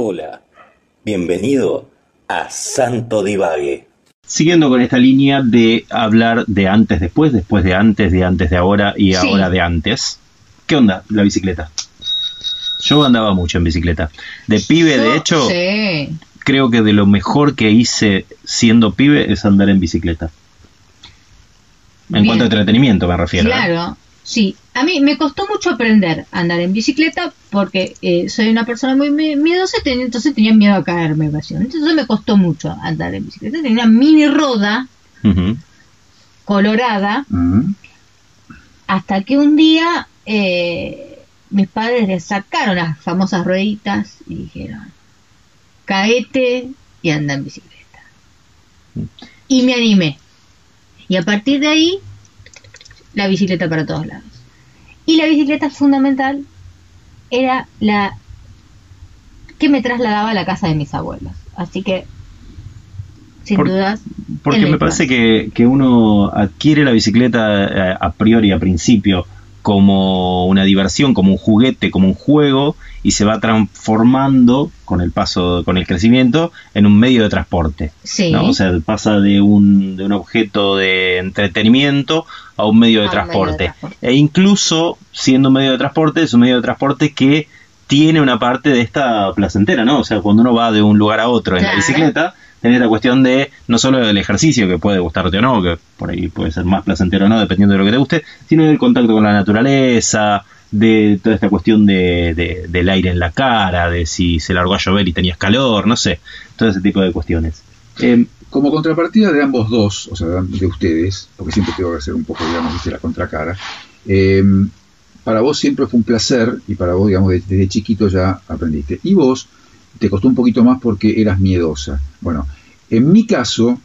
Hola, bienvenido a Santo Divague. Siguiendo con esta línea de hablar de antes, después, después de antes, de antes, de ahora y Sí. ahora de antes. ¿Qué onda la bicicleta? Yo andaba mucho en bicicleta. De pibe, de hecho, Sí. creo que de lo mejor que hice siendo pibe es andar en bicicleta. En Bien. cuanto a entretenimiento me refiero. ¿eh? Claro, sí. A mí me costó mucho aprender a andar en bicicleta porque eh, soy una persona muy mi- miedosa, ten- entonces tenía miedo a caerme, básicamente. Entonces me costó mucho andar en bicicleta. Tenía una mini roda colorada Mm. hasta que un día eh, mis padres le sacaron las famosas rueditas y dijeron, caete y anda en bicicleta. Y me animé. Y a partir de ahí, la bicicleta para todos lados. Y la bicicleta fundamental era la que me trasladaba a la casa de mis abuelos. Así que, sin Por- dudas, Porque me parece que, que uno adquiere la bicicleta eh, a priori, a principio, como una diversión, como un juguete, como un juego, y se va transformando con el paso, con el crecimiento, en un medio de transporte. Sí. ¿no? O sea, pasa de un, de un objeto de entretenimiento a un medio de medio transporte. E incluso, siendo un medio de transporte, es un medio de transporte que tiene una parte de esta placentera, ¿no? O sea, cuando uno va de un lugar a otro en la bicicleta, tenés la cuestión de no solo del ejercicio, que puede gustarte o no, que por ahí puede ser más placentero o no, dependiendo de lo que te guste, sino del contacto con la naturaleza, de toda esta cuestión de, de- del aire en la cara, de si se largó a llover y tenías calor, no sé, todo ese tipo de cuestiones. Eh, Como contrapartida de ambos dos, o sea, de ustedes, porque siempre tengo que hacer un poco, digamos, viste, la contracara, eh, para vos siempre fue un placer y para vos, digamos, de- desde chiquito ya aprendiste. Y vos te costó un poquito más porque eras miedosa. Bueno, en mi caso,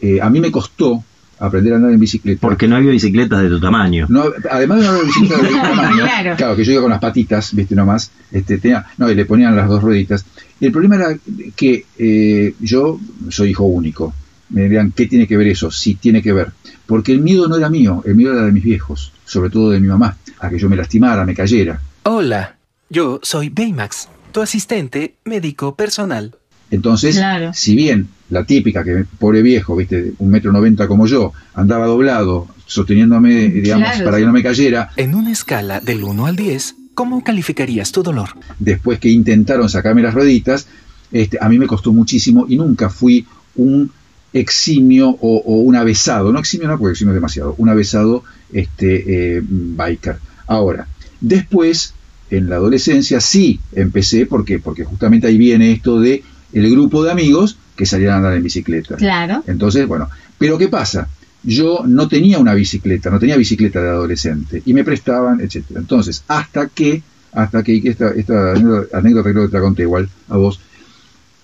eh, a mí me costó aprender a andar en bicicleta. porque no había bicicletas de tu tamaño. No, además de no haber bicicleta de ningún tamaño, Claro. que yo iba con las patitas, viste nomás, este, tenía, no, y le ponían las dos rueditas. El problema era que eh, yo soy hijo único. Me dirían, ¿qué tiene que ver eso? Sí, tiene que ver. Porque el miedo no era mío, el miedo era de mis viejos, sobre todo de mi mamá, a que yo me lastimara, me cayera. Hola, yo soy Baymax, tu asistente médico personal. Entonces, Claro. si bien la típica, que pobre viejo, viste, un metro noventa como yo, andaba doblado, sosteniéndome, digamos, Claro. para que no me cayera, En una escala del 1 al 10, ¿cómo calificarías tu dolor? después que intentaron sacarme las rueditas, este, a mí me costó muchísimo y nunca fui un eximio o, o un avesado, no eximio no, porque eximio es demasiado, un avesado este, eh, biker. Ahora, después, en la adolescencia sí empecé, ¿por qué? Porque justamente ahí viene esto de el grupo de amigos que salían a andar en bicicleta. claro. Entonces, bueno, pero ¿qué pasa? Yo no tenía una bicicleta, no tenía bicicleta de adolescente y me prestaban, etcétera. Entonces, hasta que, hasta que, esta, esta anécdota creo que te la conté igual a vos,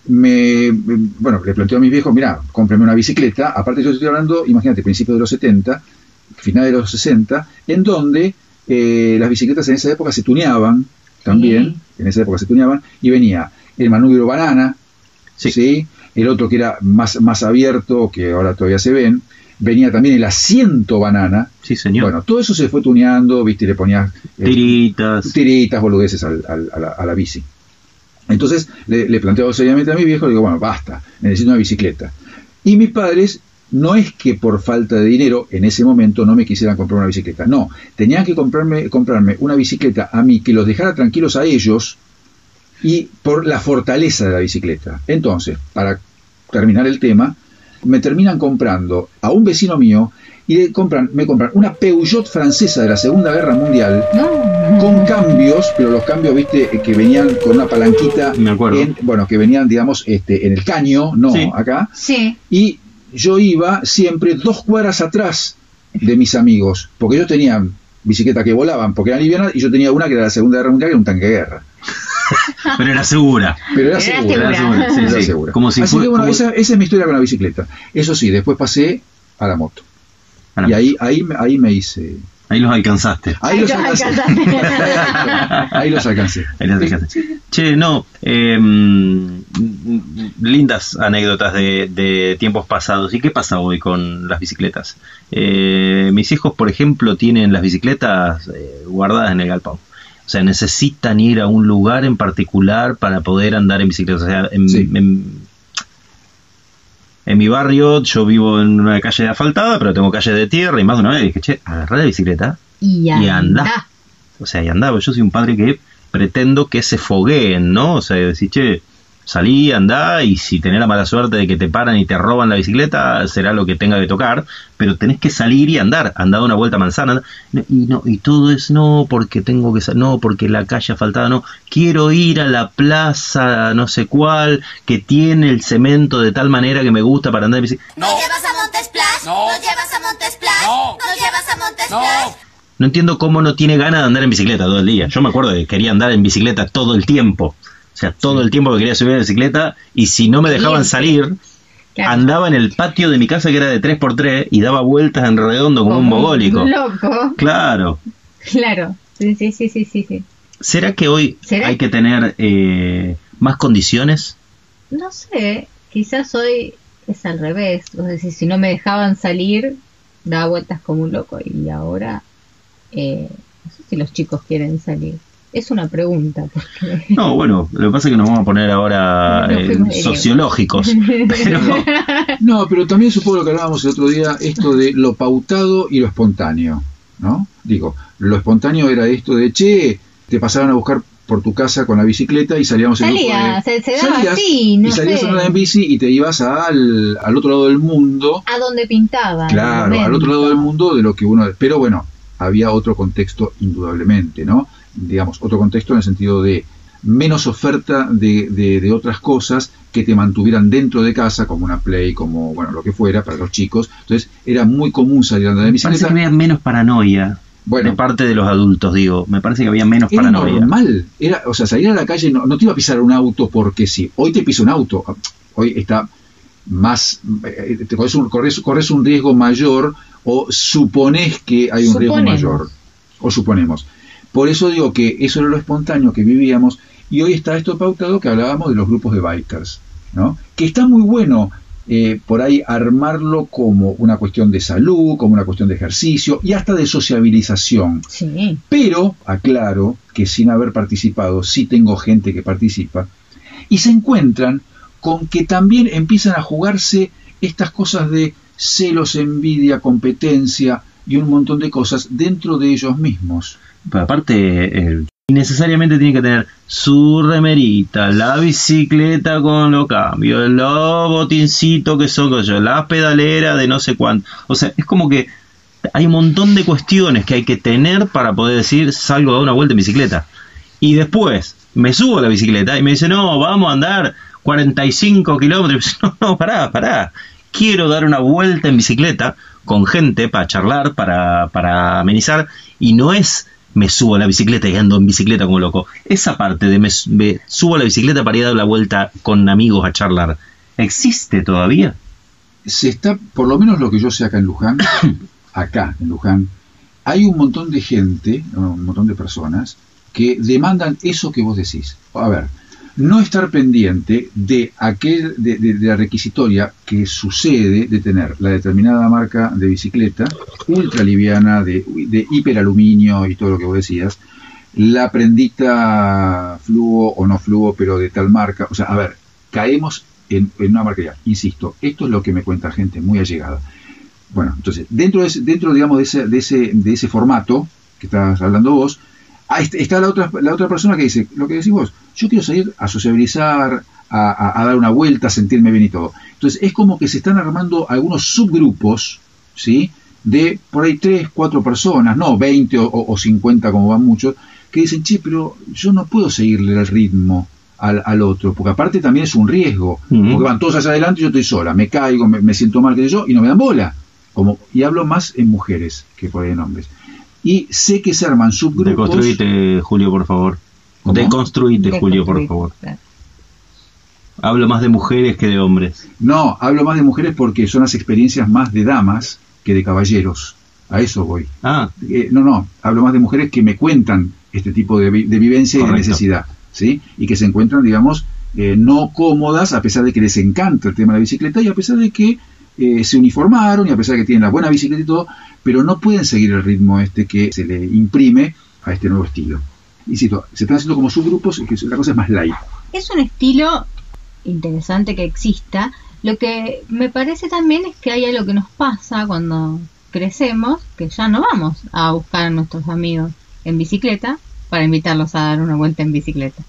me, bueno, le planteo a mis viejos, mira, cómprame una bicicleta, aparte yo estoy hablando, imagínate, principios de los 70, finales de los 60, en donde eh, las bicicletas en esa época se tuneaban también, en esa época se tuneaban, y venía el manubrio banana, Sí. ¿sí? el otro que era más, más abierto, que ahora todavía se ven, venía también el asiento banana, Sí, señor. bueno, todo eso se fue tuneando, viste, y le ponías eh, Tiritas. tiritas, boludeces al- al- a, la, a la bici. Entonces le, le planteo seriamente a mi viejo, le digo, bueno, basta, necesito una bicicleta. Y mis padres, no es que por falta de dinero en ese momento no me quisieran comprar una bicicleta, no, tenían que comprarme, comprarme una bicicleta a mí que los dejara tranquilos a ellos y por la fortaleza de la bicicleta. Entonces, para terminar el tema, me terminan comprando a un vecino mío y le compran, me compran una Peugeot francesa de la Segunda Guerra Mundial No. con cambios, pero los cambios, viste, que venían con una palanquita, Me acuerdo. en- bueno, que venían, digamos, este, en el caño, no Sí. acá, Sí. y yo iba siempre dos cuadras atrás de mis amigos, porque ellos tenían bicicletas que volaban, porque eran livianas, y yo tenía una que era de la Segunda Guerra Mundial, que era un tanque de guerra. Pero era segura. Pero era Era segura. segura. Era segura, sí, Era sí. segura. Como si Así fue- que bueno, como- esa, esa es mi historia con la bicicleta. Eso sí, después pasé a la moto. Y ahí, ahí, me- ahí me hice... Ahí los alcanzaste. Ahí Ahí los alcancé. alcanzaste. ahí los alcancé. Ahí los. Che, no, eh, mm, lindas anécdotas de, de tiempos pasados. ¿Y qué pasa hoy con las bicicletas? Eh, mis hijos, por ejemplo, tienen las bicicletas eh, guardadas en el galpón. O O sea, necesitan ir a un lugar en particular para poder andar en bicicleta. O sea, en, Sí. en- en mi barrio yo vivo en una calle asfaltada, pero tengo calle de tierra y más de una vez dije, che, agarrá la bicicleta Y y anda. anda. O sea, y andaba. Yo soy un padre que pretendo que se fogueen, ¿no? O sea, decir, che, salí, andá, y si tenés la mala suerte de que te paran y te roban la bicicleta, será lo que tenga que tocar, pero tenés que salir y andar, andar una vuelta a manzana, y no, y todo es no porque tengo que no porque la calle asfaltada, no, quiero ir a la plaza no sé cuál, que tiene el cemento de tal manera que me gusta para andar en bicicleta. ¿Nos llevas a Montesplash? No. ¿Nos llevas a Montesplash? No. ¿Nos llevas a Montesplash? No. No entiendo cómo no tiene ganas de andar en bicicleta todo el día. Yo me acuerdo que quería andar en bicicleta todo el tiempo. O sea, todo el tiempo que quería subir a la bicicleta y si no me dejaban salir, Claro. andaba en el patio de mi casa que era de 3x3 y daba vueltas en redondo como, un mogólico. loco. Claro. Claro. Sí, sí, sí, sí, sí. ¿Será que hoy ¿Será? hay que tener eh, más condiciones? No sé, quizás hoy es al revés. O sea, si, si no me dejaban salir, daba vueltas como un loco. Y ahora, eh, no sé si los chicos quieren salir. Es una pregunta, porque... No, bueno, lo que pasa es que nos vamos a poner ahora eh, sociológicos. Pero No, pero también supongo lo que hablábamos el otro día, esto de lo pautado y lo espontáneo, ¿no? Digo, lo espontáneo era esto de, che, te pasaban a buscar por tu casa con la bicicleta y salíamos en grupo Salía, de- se- se daba salías así, no y salías sé. a andar en bici y te ibas al, al otro lado del mundo, A donde pintaba. claro, al otro lado del mundo de lo que uno... Pero bueno, había otro contexto indudablemente, ¿no? Digamos, otro contexto en el sentido de menos oferta de, de- de otras cosas que te mantuvieran dentro de casa, como una play, como, bueno, lo que fuera, para los chicos. Entonces, era muy común salir a andar en parece bicicleta. que había menos paranoia Bueno. de parte de los adultos, digo. Me parece que había menos Era paranoia. normal, era, o sea, salir a la calle no, no te iba a pisar un auto porque sí. Hoy te pisa un auto, hoy está más, eh, te corres, un, corres, corres un riesgo mayor o supones que hay un riesgo mayor, o suponemos. Por eso digo que eso era lo espontáneo que vivíamos y hoy está esto pautado que hablábamos de los grupos de bikers, ¿no? Que está muy bueno eh, por ahí armarlo como una cuestión de salud, como una cuestión de ejercicio y hasta de sociabilización. Sí. Pero, aclaro, que sin haber participado, sí tengo gente que participa, y se encuentran con que también empiezan a jugarse estas cosas de celos, envidia, competencia y un montón de cosas dentro de ellos mismos. Aparte, necesariamente tiene que tener su remerita, la bicicleta con los cambios, los botincitos que son yo, la pedalera de no sé cuánto. O sea, es como que hay un montón de cuestiones que hay que tener para poder decir salgo a dar una vuelta en bicicleta. Y después me subo a la bicicleta y me dice, no, vamos a andar 45 kilómetros. No, no, pará, pará. Quiero dar una vuelta en bicicleta con gente para charlar, para, para amenizar. Y no es me subo a la bicicleta y ando en bicicleta como loco. Esa parte de me, me subo a la bicicleta para ir a dar la vuelta con amigos a charlar, ¿existe todavía? Se está, por lo menos lo que yo sé acá en Luján, acá en Luján, hay un montón de gente, un montón de personas, que demandan eso que vos decís. A ver, no estar pendiente de aquel de, de- la requisitoria que sucede de tener la determinada marca de bicicleta ultra liviana de, de hiperaluminio y todo lo que vos decías la prendita fluo o no fluo pero de tal marca. O sea a ver caemos en, una marca ya insisto esto es lo que me cuenta gente muy allegada. Bueno entonces dentro de ese, dentro digamos de ese, de ese de ese formato que estás hablando vos está la otra, la otra persona que dice, lo que decís vos, yo quiero salir a sociabilizar, a, a- a dar una vuelta, a sentirme bien y todo. Entonces es como que se están armando algunos subgrupos, ¿sí? De por ahí tres, cuatro personas, no 20 o, o 50 como van muchos, que dicen, che, pero yo no puedo seguirle el ritmo al, al otro, porque aparte también es un riesgo, porque van todos hacia adelante y yo estoy sola, me caigo, me, me siento mal que yo, y no me dan bola. Como, y hablo más en mujeres que por ahí en hombres. Y sé que se arman subgrupos. Deconstruite, Julio, por favor. ¿Cómo? Deconstruite, Julio, por favor. Hablo más de mujeres que de hombres. No, hablo más de mujeres porque son las experiencias más de damas que de caballeros. A eso voy. Ah, Eh, no, no, hablo más de mujeres que me cuentan este tipo de, vi- de vivencia y de necesidad, ¿sí? Y que se encuentran, digamos, eh, no cómodas a pesar de que les encanta el tema de la bicicleta y a pesar de que eh, se uniformaron y a pesar de que tienen la buena bicicleta y todo, pero no pueden seguir el ritmo este que se le imprime a este nuevo estilo. Insisto, se están haciendo como subgrupos y que la cosa es más light. Es un estilo interesante que exista. Lo que me parece también es que hay algo que nos pasa cuando crecemos, que ya no vamos a buscar a nuestros amigos en bicicleta para invitarlos a dar una vuelta en bicicleta.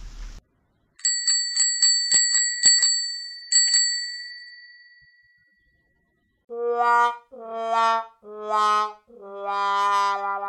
la la la la la